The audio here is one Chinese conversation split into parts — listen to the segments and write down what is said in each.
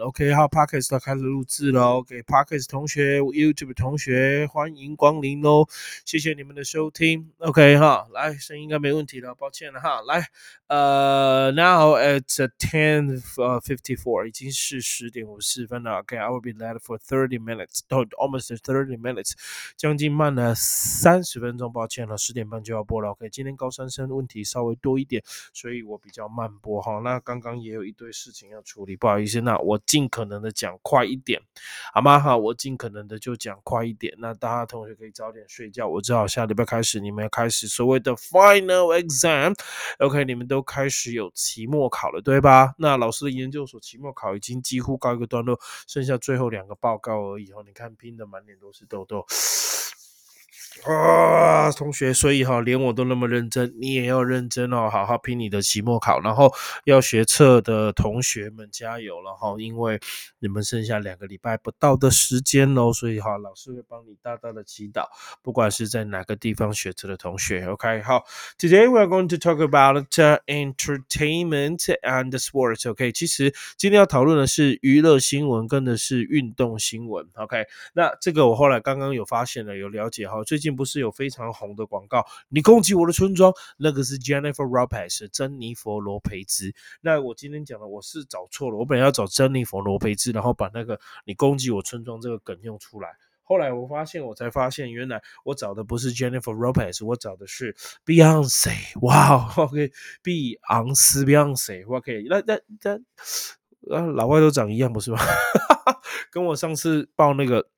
OK，好，Parkes 开始录制了。OK，Parkes 同学，YouTube 同学，欢迎光临哦！谢谢你们的收听。OK，哈，来，声音应该没问题了，抱歉了哈。来，呃，Now it's ten fifty four，已经是十点五十四分了。OK，I will be late for thirty minutes，almost thirty minutes，将近慢了三十分钟，抱歉了，十点半就要播了。OK，今天高三生问题稍微多一点，所以我比较慢播哈。那刚刚也有一堆事情要处理，不好意思，那我尽可能的讲快一点，好吗？好，我尽可能的就讲快一点。那大家同学可以早点睡觉。我知道下礼拜开始你们要开始所谓的 final exam，OK，你们都开始有期末考了，对吧？那老师的研究所期末考已经几乎告一个段落，剩下最后两个报告而已。哦，你看拼的满脸都是痘痘。啊，同学，所以哈，连我都那么认真，你也要认真哦，好好拼你的期末考。然后要学测的同学们加油了哈，因为你们剩下两个礼拜不到的时间喽，所以哈，老师会帮你大大的祈祷，不管是在哪个地方学测的同学。OK，好，Today we are going to talk about entertainment and sports。OK，其实今天要讨论的是娱乐新闻，跟的是运动新闻。OK，那这个我后来刚刚有发现了，有了解哈，最近。不是有非常红的广告？你攻击我的村庄，那个是 Jennifer Lopez，珍妮佛罗培兹。那我今天讲的我是找错了，我本来要找珍妮佛罗培兹，然后把那个你攻击我村庄这个梗用出来。后来我发现，我才发现原来我找的不是 Jennifer Lopez，我找的是 Beyonce。哇，OK，碧昂斯 Beyonce，OK，那那那啊，老外都长一样不是吗？跟我上次报那个。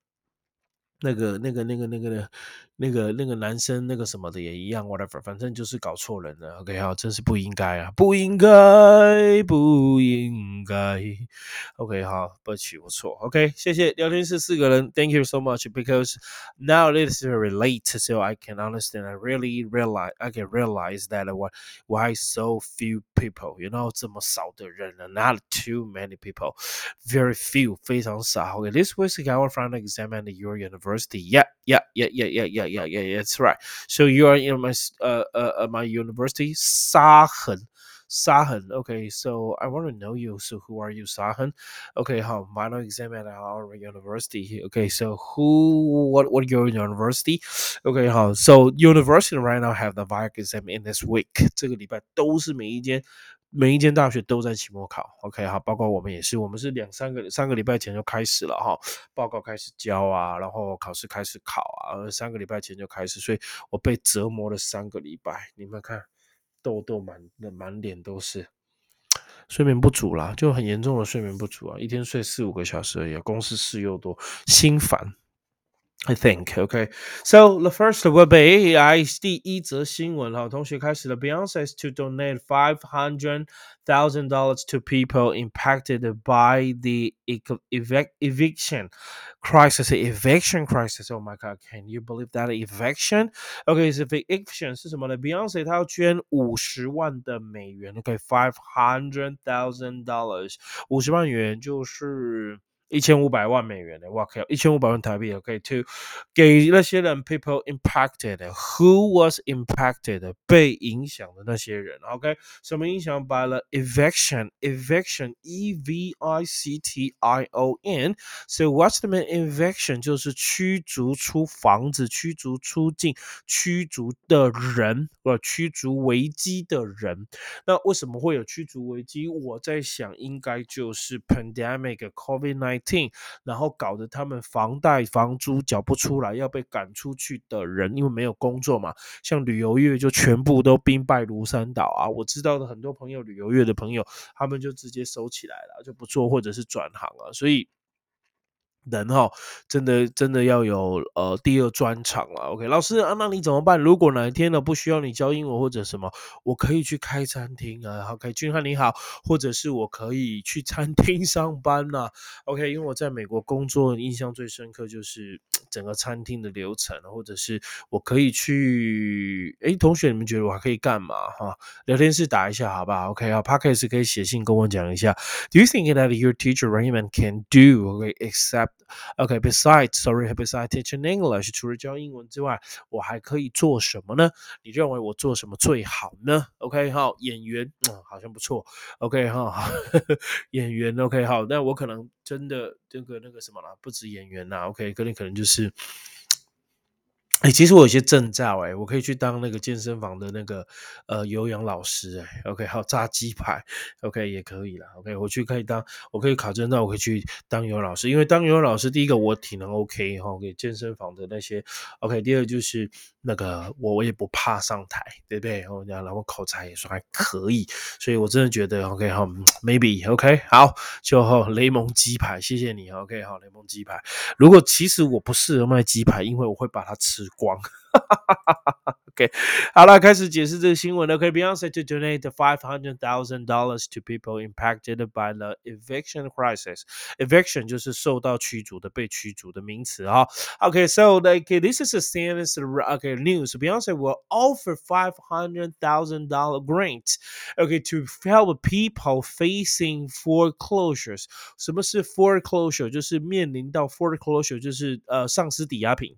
那个、那个、那个、那个的、那个、那个男生那个什么的也一样，whatever，反正就是搞错人了。OK，好，真是不应该啊，不应该，不应该。OK，好，不起，我错。OK，谢谢聊天室四个人，Thank you so much because now it is very late, so I can understand. I really realize, I can realize that why why so few people, you know，这么少的人呢？Not too many people, very few，非常少。OK，this was our final exam at your university university. Yeah, yeah, yeah, yeah, yeah, yeah, yeah, yeah. That's right. So you are in my uh uh my university, Sahen. Sahan. Okay, so I want to know you. So who are you, Sahan? Okay, how final exam at our university. Okay, so who what what your university? Okay, how so university right now have the VIAC exam in this week. 这个礼拜都是每一间 每一间大学都在期末考，OK 好，包括我们也是，我们是两三个三个礼拜前就开始了哈，报告开始交啊，然后考试开始考啊，三个礼拜前就开始，所以我被折磨了三个礼拜，你们看，痘痘满的满脸都是，睡眠不足啦，就很严重的睡眠不足啊，一天睡四五个小时而已，公司事又多，心烦。I think okay. So the first will be I 第一则新闻哈，同学开始了。Beyonce to donate five hundred thousand dollars to people impacted by the evic eviction crisis. Eviction crisis. Oh my god! Can you believe that eviction? Okay, so eviction 是什么呢？Beyonce 她要捐五十万的美元。OK，five hundred thousand dollars，五十万元就是。 一千五百万美元的，哇靠！一千五百万台币，OK，to 给那些人 people impacted，who was impacted 被影响的那些人，OK，什么影响？By the eviction，eviction，E V I C T I O N，so what's the mean eviction？就是驱逐出房子、驱逐出境、驱逐的人，或驱逐危机的人。那为什么会有驱逐危机？我在想，应该就是 pandemic COVID nineteen。然后搞得他们房贷房租缴不出来，要被赶出去的人，因为没有工作嘛，像旅游业就全部都兵败如山倒啊！我知道的很多朋友，旅游业的朋友，他们就直接收起来了，就不做或者是转行了，所以。人哈，真的真的要有呃第二专场了。OK，老师啊，那你怎么办？如果哪一天呢不需要你教英文或者什么，我可以去开餐厅啊。OK，君汉你好，或者是我可以去餐厅 上班呐。OK，因为我在美国工作，印象最深刻就是整个餐厅的流程，或者是我可以去，哎，同学，你们觉得我还可以干嘛？哈，聊天室打一下，好不好？OK 啊 p a c k e s 可以写信跟我讲一下。Do you think that your teacher Raymond can do OK except OK，besides，sorry，besides teaching English 除了教英文之外，我还可以做什么呢？你认为我做什么最好呢？OK 好，演员，嗯，好像不错。OK 哈，演员 OK 好，那我可能真的这个那个什么啦，不止演员啦。OK，可能可能就是。哎，其实我有些证照哎，我可以去当那个健身房的那个呃有氧老师哎，OK，还有炸鸡排，OK 也可以了，OK，我去可以当，我可以考证照，我可以去当游泳老师，因为当游泳老师，第一个我体能 OK 哈，给健身房的那些 OK，第二就是那个我我也不怕上台，对不对？然后然后口才也算还可以，所以我真的觉得 OK 哈，maybe OK 好，就雷蒙鸡排，谢谢你，OK 好，雷蒙鸡排，如果其实我不适合卖鸡排，因为我会把它吃。光。OK，好了，开始解释这个新闻了。OK, Beyonce to donate five hundred thousand dollars to people impacted by the eviction crisis. Eviction 就是受到驱逐的、被驱逐的名词啊。Okay, so like this is a serious okay news. Beyonce will offer five hundred thousand dollar grant. Okay, to help people facing foreclosures. 什么是 foreclosure？就是面临到 foreclosure，就是呃丧失抵押品。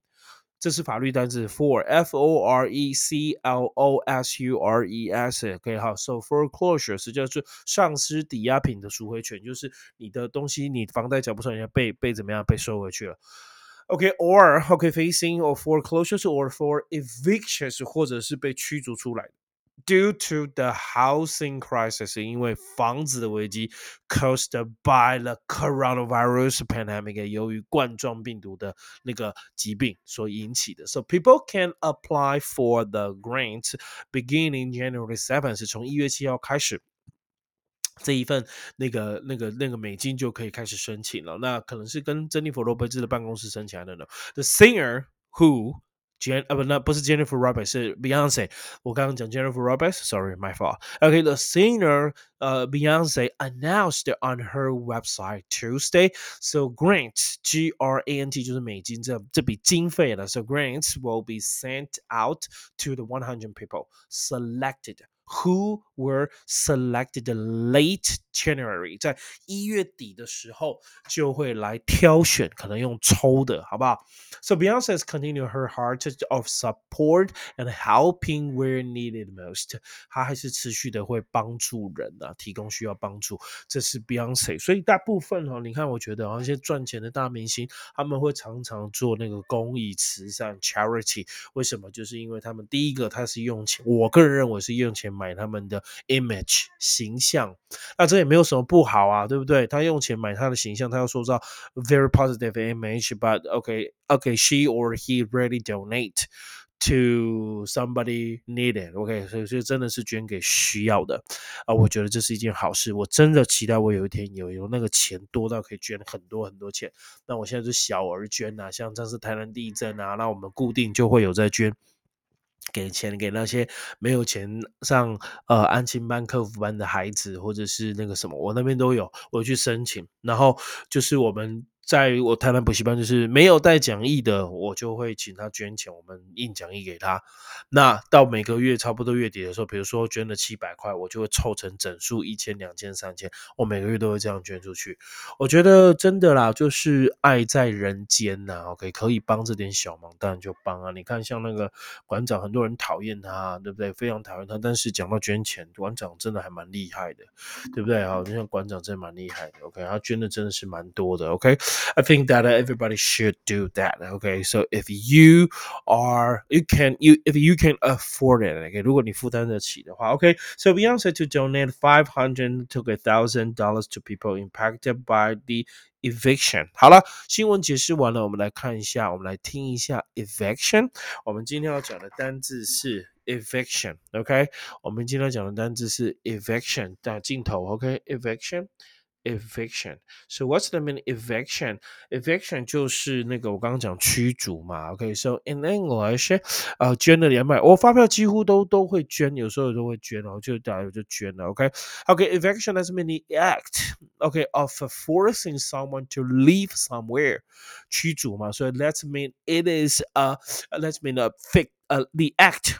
这是法律单词 for f o r e c l o s u r e s OK 好，so foreclosure 是叫做丧失抵押品的赎回权，就是你的东西你房贷缴不上，人家，被被怎么样被收回去了。OK，or OK facing or foreclosures or for evictions 或者是被驱逐出来的。due to the housing crisis，因为房子的危机，caused by the coronavirus pandemic，由于冠状病毒的那个疾病所引起的。So people can apply for the grant beginning January seventh，是从一月七号开始。这一份那个、那个、那个美金就可以开始申请了。那可能是跟珍妮佛·罗贝兹的办公室申请来的呢。The singer who Jen 啊不，那不是 Jennifer Roberts，是 Beyonce。我刚刚讲 Jennifer Roberts，sorry，my fault。Okay，the singer 呃 Beyonce announced on her website Tuesday. So grants G R A N T 就是美金这这笔经费了。So grants will be sent out to the 100 people selected who were selected late January，在一月底的时候就会来挑选，可能用抽的，好不好？So Beyonce has continued her heart of support and helping where needed most。她还是持续的会帮助人啊，提供需要帮助。这是 Beyonce，所以大部分哦，你看，我觉得啊，一些赚钱的大明星，他们会常常做那个公益慈善 charity。为什么？就是因为他们第一个，他是用钱，我个人认为是用钱买他们的。image 形象，那这也没有什么不好啊，对不对？他用钱买他的形象，他要塑造 very positive image，but okay okay she or he really donate to somebody needed，OK，所以所以真的是捐给需要的啊，我觉得这是一件好事，我真的期待我有一天有有那个钱多到可以捐很多很多钱。那我现在是小而捐呐，像这次台南地震啊，那我们固定就会有在捐。给钱给那些没有钱上呃安亲班、客服班的孩子，或者是那个什么，我那边都有，我去申请，然后就是我们。在我台南补习班，就是没有带讲义的，我就会请他捐钱，我们印讲义给他。那到每个月差不多月底的时候，比如说捐了七百块，我就会凑成整数一千、两千、三千，我每个月都会这样捐出去。我觉得真的啦，就是爱在人间呐。OK，可以帮这点小忙，当然就帮啊。你看，像那个馆长，很多人讨厌他，对不对？非常讨厌他，但是讲到捐钱，馆长真的还蛮厉害的，对不对好？就像馆长真的蛮厉害的。OK，他捐的真的是蛮多的。OK。I think that everybody should do that. Okay, so if you are, you can, you if you can afford it. Okay，如果你负担得起的话，OK. So Beyonce to donate five hundred to a thousand dollars to people impacted by the eviction。好了，新闻解释完了，我们来看一下，我们来听一下 eviction。我们今天要讲的单字是 eviction，OK？我们今天要讲的单字是 eviction，打镜头，OK？eviction。 eviction. So what's the mean eviction? Eviction 就是那个我刚刚讲驱逐嘛。OK，so、okay, in English，呃，捐了两百，我发票几乎都都会捐，有时候都会捐哦，就大家就捐了。OK，OK，eviction、okay? okay, does mean the act OK of forcing someone to leave somewhere，驱逐嘛，所以 let's mean it is a let's mean a fix uh, the act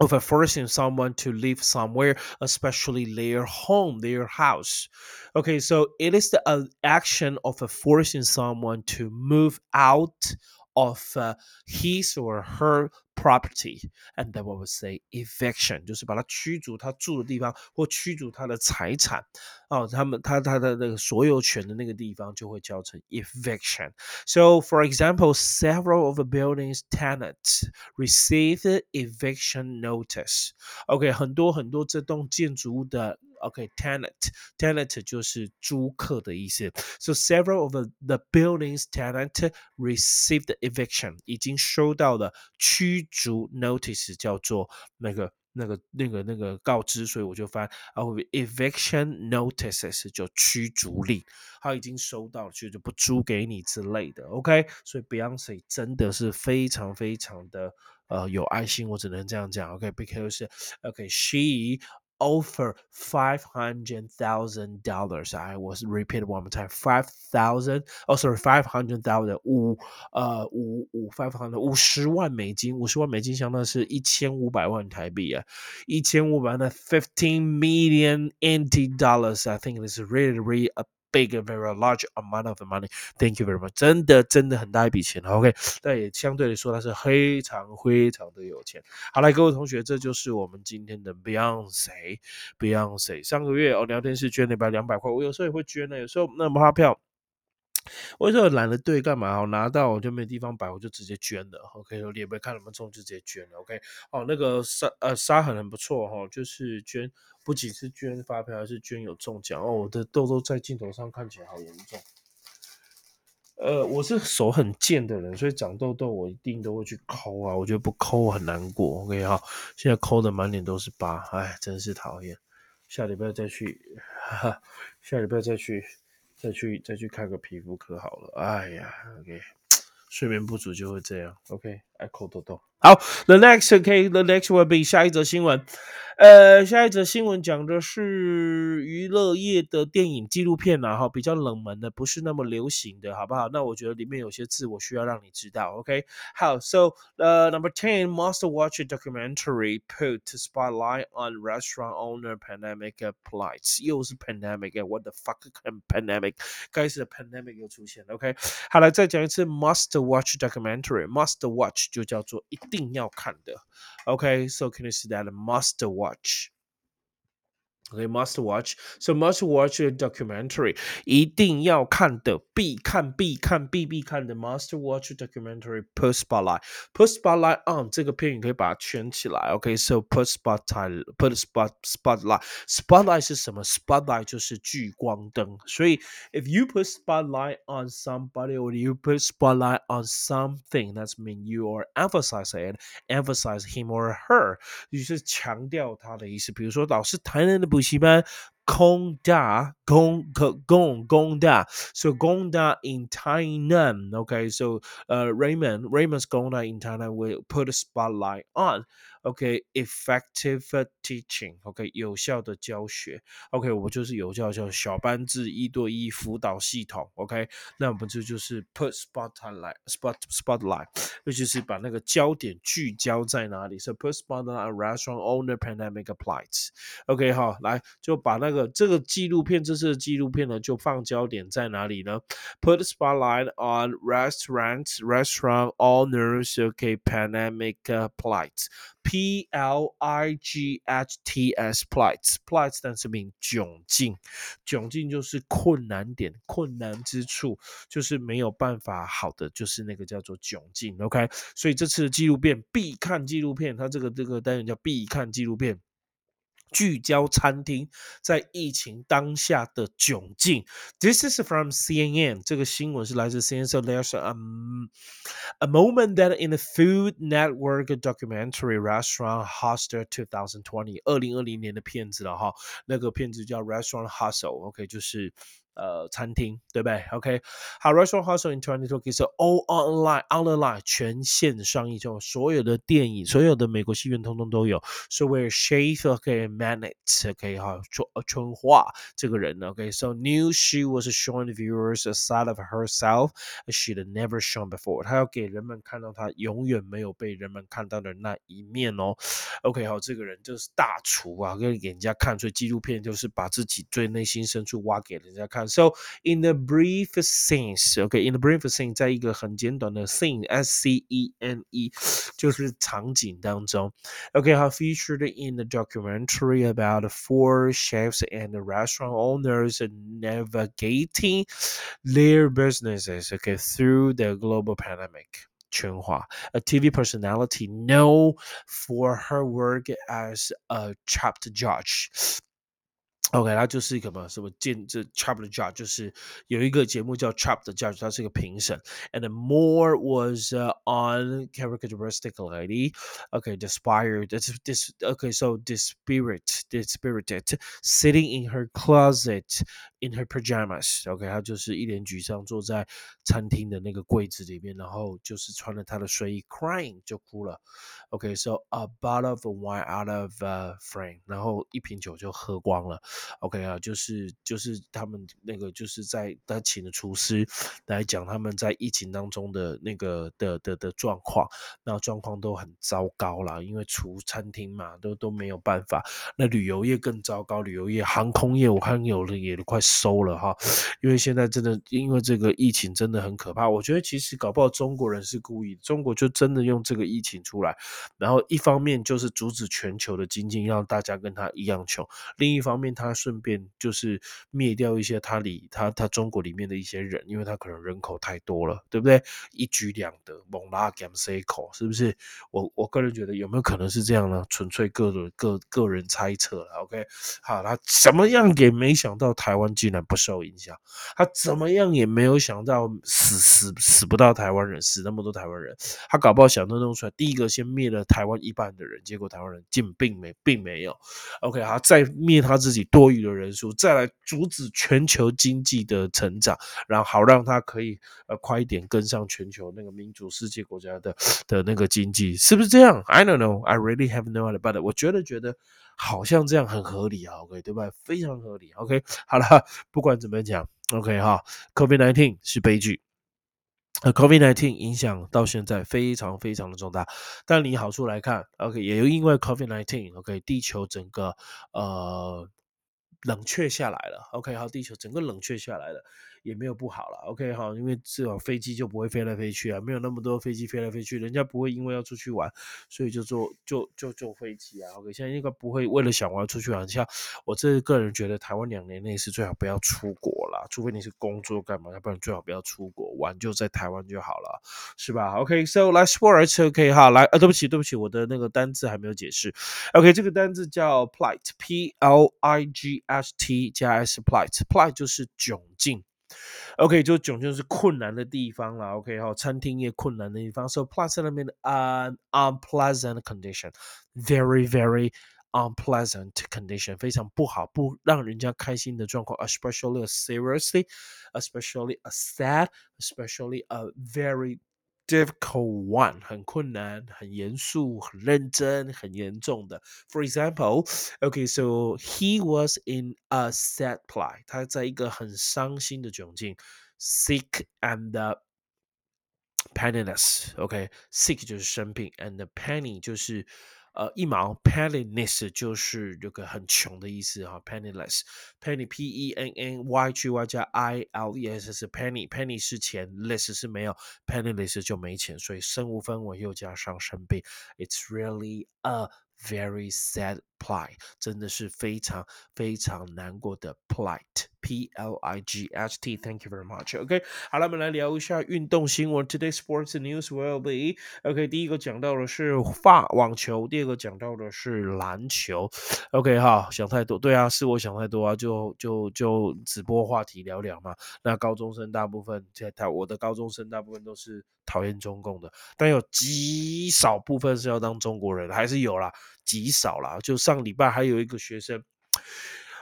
of forcing someone to live somewhere, especially their home, their house. Okay, so it is the uh, action of a forcing someone to move out of uh, his or her property, and then we would say eviction，就是把他驱逐他住的地方或驱逐他的财产哦，他们他他的那个所有权的那个地方就会叫成 eviction. So, for example, several of the building's tenants received eviction notice. OK，很多很多这栋建筑物的 OK，tenant，tenant 就是租客的意思。So several of the building's tenant received eviction，已经收到了驱逐 notice，叫做那个那个那个那个告知，所以我就翻啊，eviction notices 就驱逐令，他已经收到了，所以就不租给你之类的。OK，所以 Beyonce 真的是非常非常的呃有爱心，我只能这样讲。OK，because OK，she offer five hundred thousand dollars. I was repeat one more time. Five thousand. Oh, sorry, five hundred thousand. 五呃五五 five hundred 五十万美金，五十万美金相当是一千五百万台币啊，一千五百万 fifteen million NT dollars. I think it is really really a big very large amount of money. Thank you very much. 真的真的很大一笔钱，OK，但也相对来说他是非常非常的有钱。好来，各位同学，这就是我们今天的 Beyonce。Beyonce 上个月哦，聊天室捐了一百两百块，我有时候也会捐的，有时候那发票。我有时候懒得对干嘛？我拿到我就没地方摆，我就直接捐了。OK，我也没看什么中就直接捐了。OK，哦，那个沙呃沙很很不错哈，就是捐。不仅是捐发票，还是捐有中奖哦！我的痘痘在镜头上看起来好严重。呃，我是手很贱的人，所以长痘痘我一定都会去抠啊。我觉得不抠我很难过。OK 哈，现在抠的满脸都是疤，哎，真是讨厌。下礼拜再去，哈哈，下礼拜再去，再去，再去看个皮肤科好了。哎呀，OK，睡眠不足就会这样。OK，爱抠痘痘。好，the next OK，the next will be 下一则新闻。呃，下一则新闻讲的是娱乐业的电影纪录片啊，哈，比较冷门的，不是那么流行的，好不好？那我觉得里面有些字我需要让你知道，OK？好，So 呃，Number ten must watch documentary put spotlight on restaurant owner pandemic plights，又是 pandemic，what the fuck pandemic？该死的 pandemic 又出现，OK？好了，再讲一次，must watch documentary，must watch 就叫做一定要看的，OK？So can you see that must watch？watch. Okay, must watch. So must watch a documentary. 一定要看的，必看必看必必看的 must watch documentary. Put spotlight. Put spotlight on 这个片语可以把它圈起来。OK, so put spotlight. Put spot spotlight. Spotlight 是什么？Spotlight 就是聚光灯。所以 if you put spotlight on somebody or you put spotlight on something, that's mean you are emphasizing emphasize him or her. 就是强调他的意思。比如说老师台南的不。 补习班空大空可空空大，so 空大 in Tainan. Okay, so uh Raymond Raymond's 空大 in Tainan will put a spotlight on. OK，effective teaching，OK，有效的教学，OK，我们就是有效教小班制一对一辅导系统，OK，那我们这就是 put spotlight，spot spotlight，那就是把那个焦点聚焦在哪里？So put spotlight on restaurant owner pandemic applies，OK，好，来就把那个这个纪录片，这次的纪录片呢，就放焦点在哪里呢？Put spotlight on restaurants restaurant owners，OK，pandemic applies。 P L I G H T S plights plights 但是名窘境，窘境就是困难点，困难之处就是没有办法好的，就是那个叫做窘境。OK，所以这次的纪录片必看纪录片，它这个这个单元叫必看纪录片。聚焦餐厅在疫情当下的窘境。This is from CNN，这个新闻是来自 CNN。So there's a a moment that in the Food Network documentary Restaurant Hustle 2020，二零二零年的片子了哈，那个片子叫 Restaurant Hustle，OK，、okay, 就是呃餐厅，对不对？OK，好，Restaurant Hustle in 2020是 all online online 全线上映，就所有的电影，所有的美国戏院通通都有。So where Chef OK Manet，OK 哈春春花这个人，OK，so knew she was showing viewers a side of herself she'd never shown before。她要给人们看到她永远没有被人们看到的那一面哦。OK，好，这个人就是大厨啊，跟给人家看，所以纪录片就是把自己最内心深处挖给人家看。So in the brief sense，OK，in the brief sense，在一个很简短的 scene，S C E N E，就是场景当中，OK，好，featured in the documentary about four chefs and restaurant owners navigating their businesses, OK, through the global pandemic. 全华, a TV personality known for her work as a trapped judge. OK，他就是一个嘛，什么见这 Trap the Judge，就是有一个节目叫 Trap the Judge，他是一个评审。And more was uh, on characteristically, okay, inspired. This, this, okay, so dispirit, dispirited, sitting in her closet in her pajamas. OK，他就是一脸沮丧，坐在餐厅的那个柜子里面，然后就是穿了他的睡衣，crying 就哭了。OK，so、okay, a bottle of wine out of uh, frame，然后一瓶酒就喝光了。 OK 啊，就是就是他们那个就是在他请的厨师来讲他们在疫情当中的那个的的的状况，那状况都很糟糕啦，因为厨餐厅嘛都都没有办法，那旅游业更糟糕，旅游业、航空业我看有的也都快收了哈，因为现在真的因为这个疫情真的很可怕，我觉得其实搞不好中国人是故意，中国就真的用这个疫情出来，然后一方面就是阻止全球的经济，让大家跟他一样穷，另一方面他。他顺便就是灭掉一些他里他他中国里面的一些人，因为他可能人口太多了，对不对？一举两得，猛拉 gam C 口，是不是？我我个人觉得有没有可能是这样呢？纯粹个人个个人猜测了。OK，好，他怎么样也没想到台湾竟然不受影响，他怎么样也没有想到死死死不到台湾人，死那么多台湾人，他搞不好想都弄出来，第一个先灭了台湾一半的人，结果台湾人竟并没并没有。OK，好，再灭他自己。多余的人数，再来阻止全球经济的成长，然后好让它可以呃快一点跟上全球那个民主世界国家的的那个经济，是不是这样？I don't know, I really have no idea, but 我觉得觉得好像这样很合理啊，OK 对吧？非常合理，OK 好了，不管怎么讲，OK 哈，COVID-19 是悲剧。，COVID-19 影响到现在非常非常的重大，但你好处来看，OK，也因为 COVID-19，OK，地球整个呃。冷却下来了，OK，好，地球整个冷却下来了。也没有不好了，OK 哈，因为至少飞机就不会飞来飞去啊，没有那么多飞机飞来飞去，人家不会因为要出去玩，所以就坐就就坐飞机啊，OK，现在应该不会为了想玩出去玩，像我这个人觉得台湾两年内是最好不要出国了，除非你是工作干嘛，要不然最好不要出国玩，就在台湾就好了，是吧？OK，so let's work，OK 哈，来，啊，对不起，对不起，我的那个单字还没有解释，OK，这个单字叫 plight，P L I G S T 加 S，plight，plight 就是窘境。OK，就囧就是困难的地方了。OK，好，餐厅业困难的地方。So pleasant mean an unpleasant condition, very very unpleasant condition，非常不好，不让人家开心的状况。Especially a seriously, especially a sad, especially a very difficult one，很困难、很严肃、很认真、很严重的。For example, okay, so he was in a sad plight，他在一个很伤心的窘境，sick and penniless。OK，sick 就是生病，and penny 就是。 呃，一毛 penniless 就是这个很穷的意思哈，penniless，penny p e n n y g y 加 i l e s 是 penny，penny 是钱，less 是没有，penniless 就没钱，所以身无分文又加上生病，it's really a very sad Ply 真的是非常非常难过的 plight。P L I G H T. Thank you very much. OK，好了，我们来聊一下运动新闻。Today sports news will be OK。第一个讲到的是发网球，第二个讲到的是篮球。OK 哈，想太多，对啊，是我想太多啊，就就就直播话题聊聊嘛。那高中生大部分在台，我的高中生大部分都是讨厌中共的，但有极少部分是要当中国人，还是有啦，极少啦。就上礼拜还有一个学生。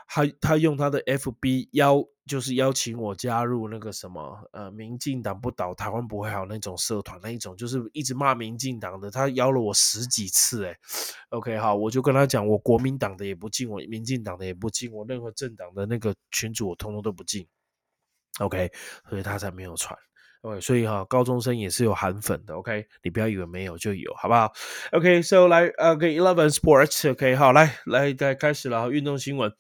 他他用他的 FB 邀就是邀请我加入那个什么呃民进党不倒台湾不会好那种社团那一种就是一直骂民进党的他邀了我十几次哎，OK 好我就跟他讲我国民党的也不进我民进党的也不进我任何政党的那个群主我通通都不进，OK 所以他才没有传。OK，所以哈，高中生也是有韩粉的。OK，你不要以为没有就有，好不好？OK，So 来，OK，Eleven Sports，OK，好，来来，该开始了运动新闻。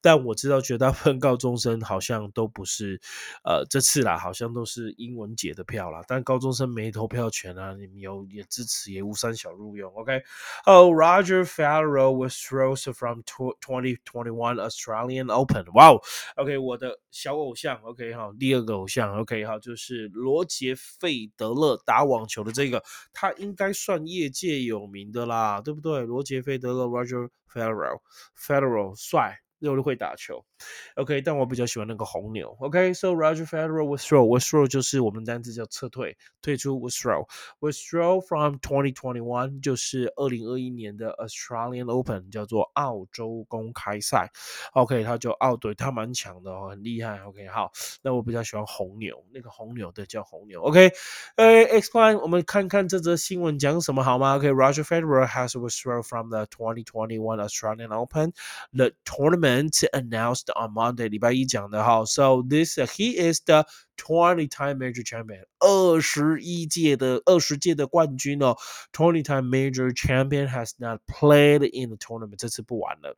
但我知道绝大部分高中生好像都不是，呃，这次啦，好像都是英文解的票啦。但高中生没投票权啊，你们有也支持也无三小入用。OK，哦，Roger Federer withdraws from twenty twenty one Australian Open。哇哦，OK，我的小偶像，OK 哈，第二个偶像，OK 哈，就是。罗杰费德勒打网球的这个，他应该算业界有名的啦，对不对？罗杰费德勒 （Roger Federer），Federer 帅。又会打球，OK，但我比较喜欢那个红牛，OK，So Roger Federer withdraw，withdraw 就是我们单词叫撤退，退出 withdraw，withdraw from 2021就是二零二一年的 Australian Open，叫做澳洲公开赛，OK，他就澳队，他蛮强的哦，很厉害，OK，好，那我比较喜欢红牛，那个红牛的叫红牛，OK，呃，explain，我们看看这则新闻讲什么好吗？OK，Roger Federer has withdraw from the 2021 Australian Open，the tournament announced on Monday，礼拜一讲的哈。So this he is the twenty-time major champion，二十一届的二十届的冠军哦。Twenty-time major champion has not played in the tournament，这次不玩了。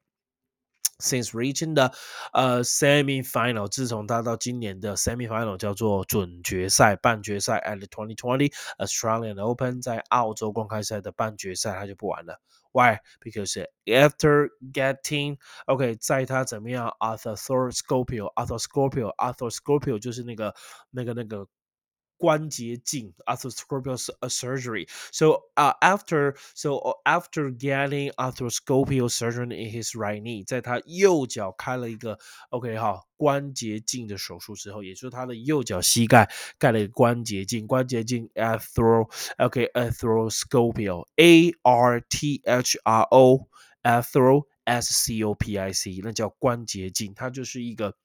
Since reaching the 呃 semi-final，自从他到今年的 semi-final 叫做准决赛、半决赛，at the 2020 Australian Open，在澳洲公开赛的半决赛，他就不玩了。 Why? Because after getting OK，在他怎么样？Arthroscopio，Arthroscopio，Arthroscopio 就是那个那个那个 关节镜 arthroscopic surgery. So uh, after so after getting arthroscopic surgery in his right knee，在他右脚开了一个 OK 哈关节镜的手术之后，也就是他的右脚膝盖盖了一个关节镜，关节镜 arthro OK arthroscopic A R T H R O arthro S C O P I C，那叫关节镜，它就是一个。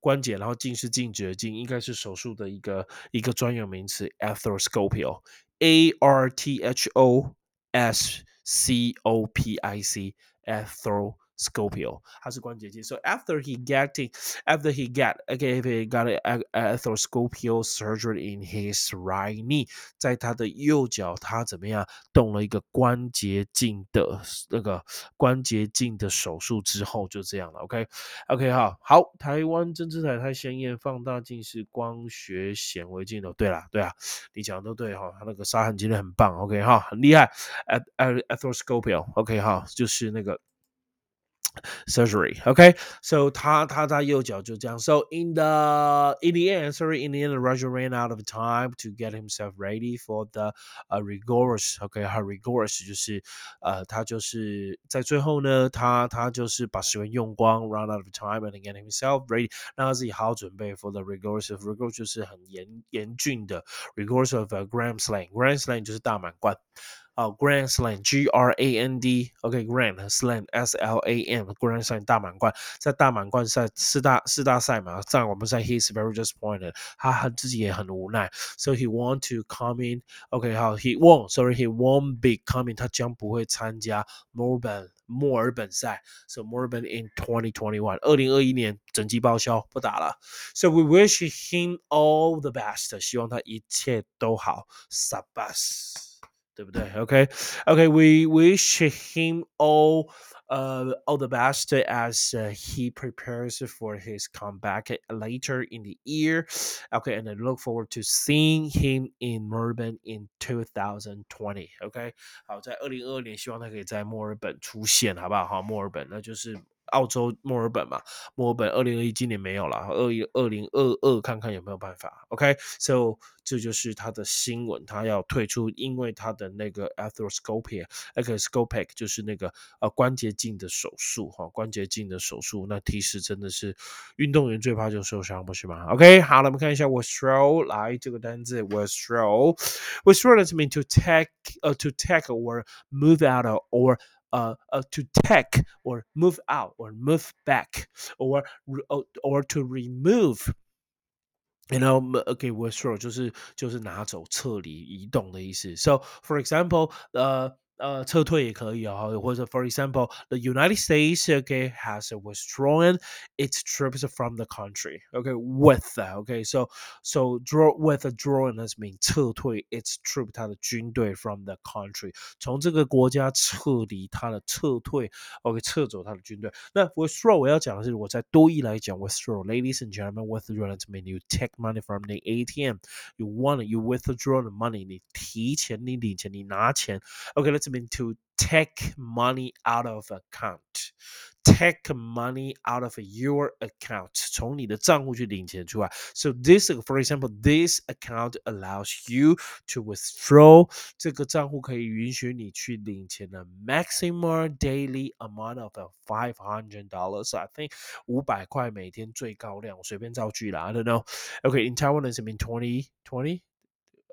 关节，然后镜是静止的镜，应该是手术的一个一个专有名词，arthroscopy，a r t h o s c o p i c，arthro。Scopio，它是关节镜。So after he getting, after he get, okay, he got a arthroscopial surgery in his right knee，在他的右脚，他怎么样动了一个关节镜的那个关节镜的手术之后，就这样了。OK，OK，哈，好，台湾针织台太鲜艳，放大镜是光学显微镜头。对啦，对啊，你讲的都对哈，他那个杀痕真的很棒。OK，哈，很厉害。arthroscopial，OK，哈，就是那个。surgery. Okay, so 他他他右脚就这样。So in the in the end, sorry, in the end, Roger ran out of time to get himself ready for the uh rigorous. Okay，他 rigorous 就是呃他就是在最后呢，他他就是把时间用光，run out of time and get himself ready，让他自己好好准备 for the rigorous. Rigorous 就是很严严峻的 rigorous of a Grand Slam. Grand Slam 就是大满贯。 啊，Grand Slam，G R A N D，OK，Grand Slam，S L A M，Grand Slam 大满贯，在大满贯赛四大四大赛嘛，在我们在 He's very disappointed，他很自己也很无奈，So he want to come in，OK，好，He won't，sorry，He won't be coming，他将不会参加墨尔本墨尔本赛，So 墨尔本 in 2021，二零二一年整季报销不打了，So we wish him all the best，希望他一切都好，Sabas。 对不对？OK OK we wish him all uh all the best as uh, he prepares for his comeback later in the year. Okay, and I look forward to seeing him in Melbourne in 2020. OK，好，在二零二二年，希望他可以在墨尔本出现，好不好？好，墨尔本那就是 澳洲墨尔本嘛，墨尔本二零二一今年没有了，二一二零二二看看有没有办法。OK，so 这就是他的新闻，他要退出，因为他的那个 arthroscopy，arthroscopic 就是那个呃关节镜的手术哈，关节镜的手术，那其实真的是运动员最怕就受伤，不是吗？OK，好了，我们看一下 withdraw 来这个单字 withdraw，withdraw does mean to take 呃 to take or move out of or uh, uh, to take or move out or move back or or to remove you know, okay, withdraw 就是就是拿走、撤离、移动的意思。So, for example, 呃、uh,。 呃撤退也可以啊、哦，或者 for example, the United States okay has withdrawn its troops from the country. Okay, with that. Okay, so so draw with a drawn has mean 撤退 its troop 它的军队 from the country 从这个国家撤离它的撤退，OK 撤走它的军队。那 withdraw 我要讲的是，我在多义来讲 withdraw, ladies and gentlemen, withdraw does mean you take money from the ATM. You want you withdraw the money. 你提钱，你领钱，你拿钱。OK，let's mean to take money out of account. Take money out of your account，从你的账户去领钱出来。So this, for example, this account allows you to withdraw。这个账户可以允许你去领钱的 maximum daily amount of five hundred dollars. I think 五百块每天最高量，我随便造句啦。I don't know. Okay, in Taiwan it's been twenty twenty.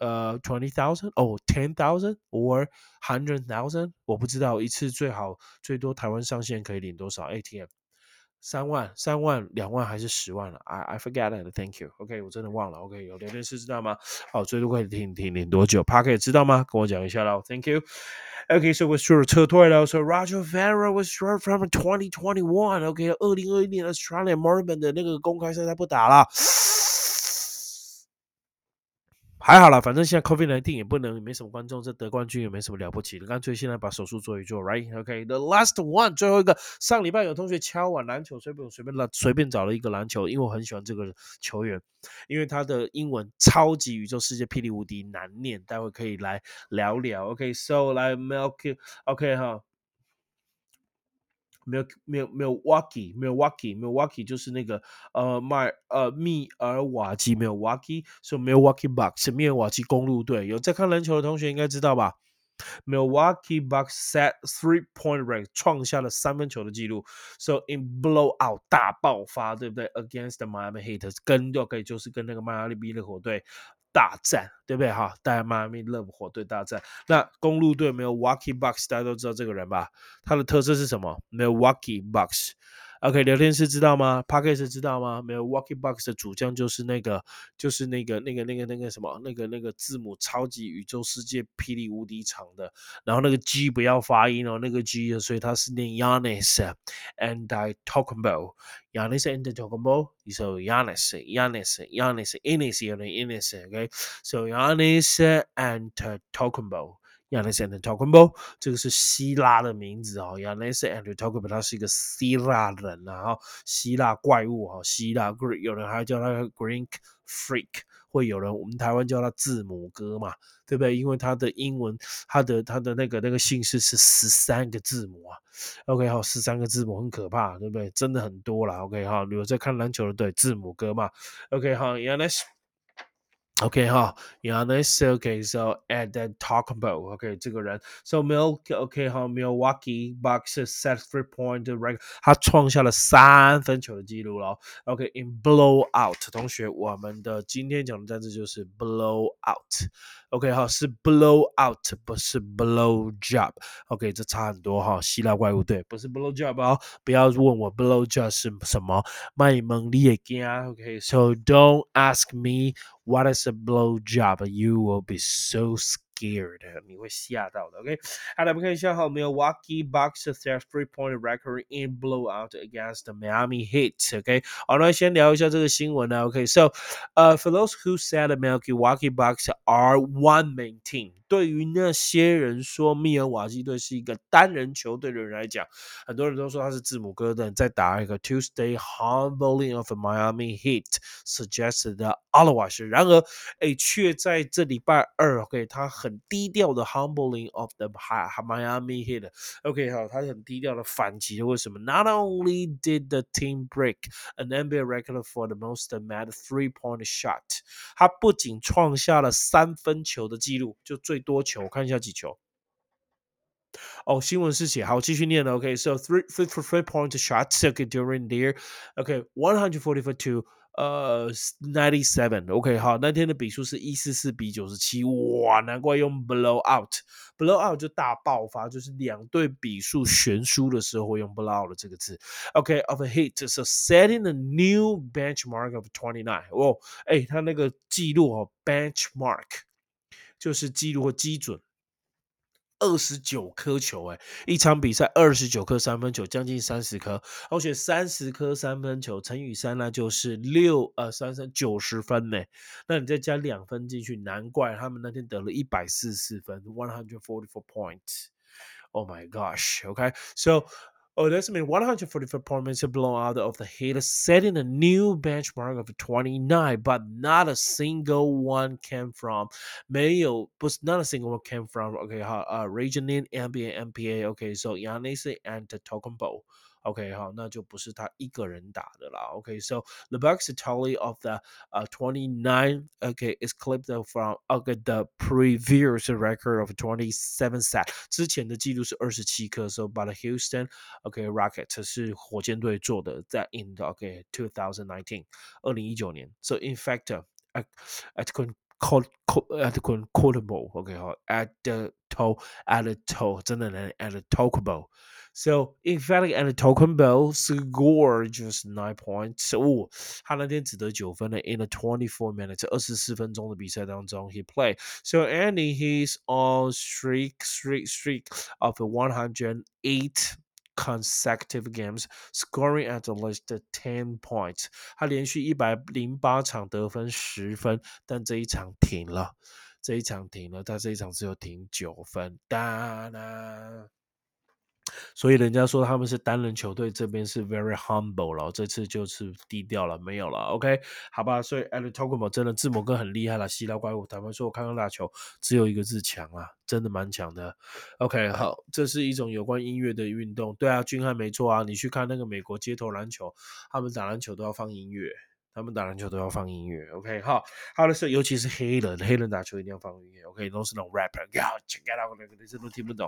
呃，twenty thousand 哦，ten thousand or hundred thousand，我不知道一次最好最多台湾上线可以领多少 ATM？三万、三万、两万还是十万了？I I forget it. Thank you. OK，我真的忘了。OK，有聊天室知道吗？好，最多可以领领领多久 p a r k 知道吗？跟我讲一下喽。Thank you. OK，so we sure 撤退了。So Roger Federer was short from 2021. OK，二零二一年 Australia Melbourne 的那个公开赛他不打了。 还好啦，反正现在 COVID nineteen 也不能没什么观众，这得冠军也没什么了不起的，干脆现在把手术做一做，right？OK，the last one，最后一个，上礼拜有同学敲碗篮球，随便随便来随便找了一个篮球，因为我很喜欢这个球员，因为他的英文超级宇宙世界霹雳无敌难念，待会可以来聊聊。OK，so 来 Milky，OK 哈。没有没有没有 Milwaukee Milwaukee Milwaukee 就是那个呃迈呃密尔瓦基 Milwaukee，所以 Milwaukee Bucks 是密尔瓦基公路队。有在看篮球的同学应该知道吧？Milwaukee Bucks set three point record 创下了三分球的记录。So in blowout 大爆发，对不对？Against the Miami Heat，跟就可就是跟那个迈阿密热火队。大战，对不对哈？迈阿密热火队大战，那公路队没有 Wacky Bucks，大家都知道这个人吧？他的特色是什么？没有 Wacky Bucks。OK，聊天室知道吗 p a r k e s 知道吗？没有 Wacky Bucks 的主将就是那个，就是那个那个那个那个什么，那个那个字母超级宇宙世界霹雳无敌长的，然后那个 G 不要发音哦，那个 G，所以他是念 Yanis and I talk about Yanis and talk about，so Yanis Yanis Yanis Yanis Yanis，OK，so Yanis and talk about。Yanis Antetokounmpo，这个是希腊的名字哦。Yanis Antetokounmpo，他是一个希腊人，然后希腊怪物哈，希腊 Greek，有人还叫他 Greek Freak，会有人我们台湾叫他字母哥嘛，对不对？因为他的英文，他的他的那个那个姓氏是十三个字母啊。OK，好，十三个字母很可怕，对不对？真的很多了。OK，好，有在看篮球的对字母哥嘛？OK，好，Yanis。OK 哈，Yanis OK，so at that talk about OK 这个人，so Milk OK 哈，Milwaukee Bucks set three point record，他创下了三分球的记录了。OK，in blowout，同学，我们的今天讲的单词就是 blowout。OK 哈，是 blow out，不是 blow job。OK，这差很多哈，希腊怪物对，不是 blow job 哦，不要问我 blow job 是什么，卖萌你也惊。OK，so don't ask me What is a blow job. You will be so scared，你会吓到的。OK，好来我们看一下哈，Milwaukee Bucks set three-point record in blowout against the Miami Heat。OK，好，那先聊一下这个新闻呢。OK，so，呃，for those who said the Milwaukee Bucks are one main team，对于那些人说密尔瓦基队是一个单人球队的人来讲，很多人都说他是字母哥的，在打一个 Tuesday humbling of Miami Heat，suggested otherwise。然而，哎，却在这礼拜二，OK，他很 很低调的 humbling of the Miami Heat。OK，好，他很低调的反击。为什么？Not only did the team break an NBA record for the most made three-point shot，他不仅创下了三分球的记录，就最多球，看一下几球。哦，新闻是写好，继续念了。OK，so、okay, three three three point shots okay during there. OK, one hundred forty for two. 呃，ninety seven。OK，好，那天的比数是一四四比九十七。哇，难怪用 blow out。blow out 就大爆发，就是两队比数悬殊的时候会用 blow out 这个字。OK，of a hit，so setting a new benchmark of twenty nine。哦，哎，他那个记录哦，benchmark 就是记录或基准。二十九颗球，哎，一场比赛二十九颗三分球，将近三十颗。而且三十颗三分球乘以三，那就是六呃三三九十分呢。那你再加两分进去，难怪他们那天得了一百四十四分，one hundred forty four points。Oh my gosh. Okay, so. Oh, that's mean 144 points blowout of the Heat, setting a new benchmark of 29, but not a single one came from 没有不是 not a single one came from OK 好呃 regional NBA NBA OK so Giannis Antetokounmpo OK，好，那就不是他一个人打的啦。OK，so、okay, the Bucks tally of the uh 29 OK is clipped from OK the previous record of 27 set，之前的记录是二十七颗，so by the Houston OK Rockets 是火箭队做的，在 in the OK 2019二零一九年，so in fact at at call at quotable，OK 好，at the toe at the toe 真的能 at the talkable。 So emphatic and Tocumbo scored just nine points. 哦，他那天只得九分呢。In the twenty-four minutes，二十四分钟的比赛当中，he played. So Andy, he's on streak, streak, streak of one hundred eight consecutive games, scoring at least ten points. 他连续一百零八场得分十分，但这一场停了，这一场停了，他这一场只有停九分。哒啦。 所以人家说他们是单人球队，这边是 very humble 了，这次就是低调了，没有了。OK，好吧。所以 a l e t o k o m o 真的字母哥很厉害了，希腊怪物。坦白说我看到打球只有一个字强啊，真的蛮强的。OK，好，这是一种有关音乐的运动。对啊，俊汉没错啊，你去看那个美国街头篮球，他们打篮球都要放音乐。他们打篮球都要放音乐，OK，好，好的是，尤其是黑人，黑人打球一定要放音乐，OK，都是那种 rapper，check it out，那个这都听不懂，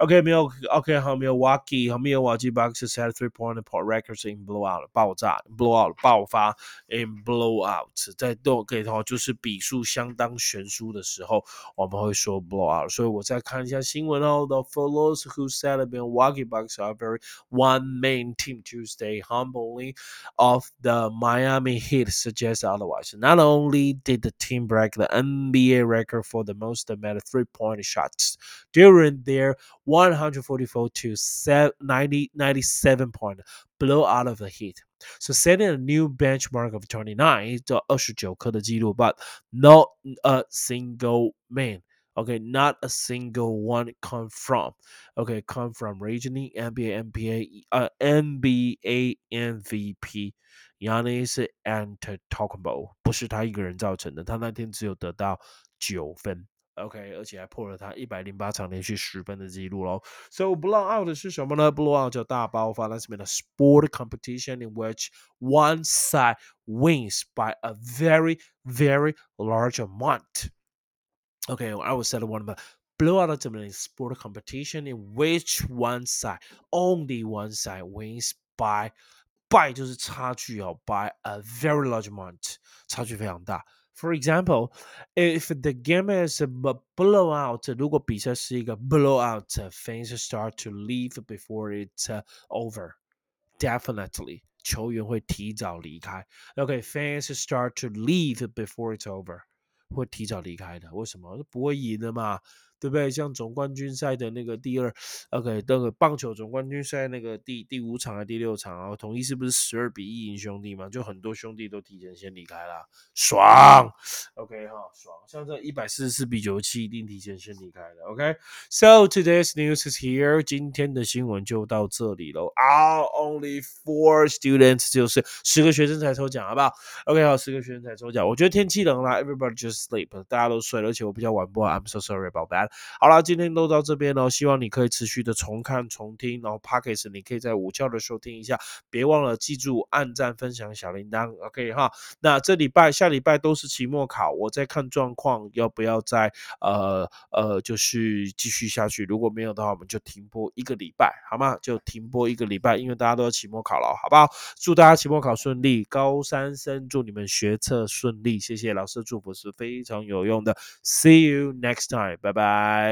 OK，没有，OK，好，没有 Wacky，好，没有 Wacky Box set three point point records in blowout，爆炸，blowout，爆发，in blowout，在都可以的话，就是比数相当悬殊的时候，我们会说 blowout，所以我再看一下新闻哦，The fellows who said have been Wacky Box are very one main team Tuesday humbling of the Miami Heat suggests otherwise. Not only did the team break the NBA record for the most made three point shots during their 144 to 90, 97 point blowout of the Heat. So setting a new benchmark of 29 but not a single man. Okay, not a single one come from. Okay, come from regionally NBA NBA uh, NBA MVP Yanis Antetokounmpo 不是他一个人造成的，他那天只有得到九分。OK，而且还破了他一百零八场连续十分的记录喽。So blowout 是什么呢？blowout 叫大爆发，That's been a sport competition in which one side wins by a very very large amount. Okay, I would say one of the blowout is a sport competition in which one side, only one side wins by by 就是差距哦，by a very large amount，差距非常大。For example, if the game is a blowout，如果比赛是一个 blowout，fans start to leave before it's over. Definitely，球员会提早离开。OK，fans start to leave before it's over，会提早离开的。为什么？不会赢的嘛。 对不对？像总冠军赛的那个第二，OK，那个棒球总冠军赛那个第第五场还第六场啊？统一是不是十二比一赢兄弟嘛？就很多兄弟都提前先离开了，爽，OK 哈，爽。像这一百四十四比九十七，一定提前先离开了，OK？So today's news is here，今天的新闻就到这里喽。啊，Only four students，就是十个学生才抽奖，好不好？OK，好，十个学生才抽奖。我觉得天气冷了，Everybody just sleep，大家都睡了，而且我比较晚播，I'm so sorry about that。好啦，今天都到这边喽，希望你可以持续的重看、重听，然后 Pockets 你可以在午觉的时候听一下，别忘了记住按赞、分享小铃铛，OK 哈。那这礼拜、下礼拜都是期末考，我在看状况，要不要再呃呃，就是继续下去？如果没有的话，我们就停播一个礼拜，好吗？就停播一个礼拜，因为大家都要期末考了，好不好？祝大家期末考顺利，高三生祝你们学测顺利，谢谢老师的祝福是非常有用的。See you next time，拜拜。Bye.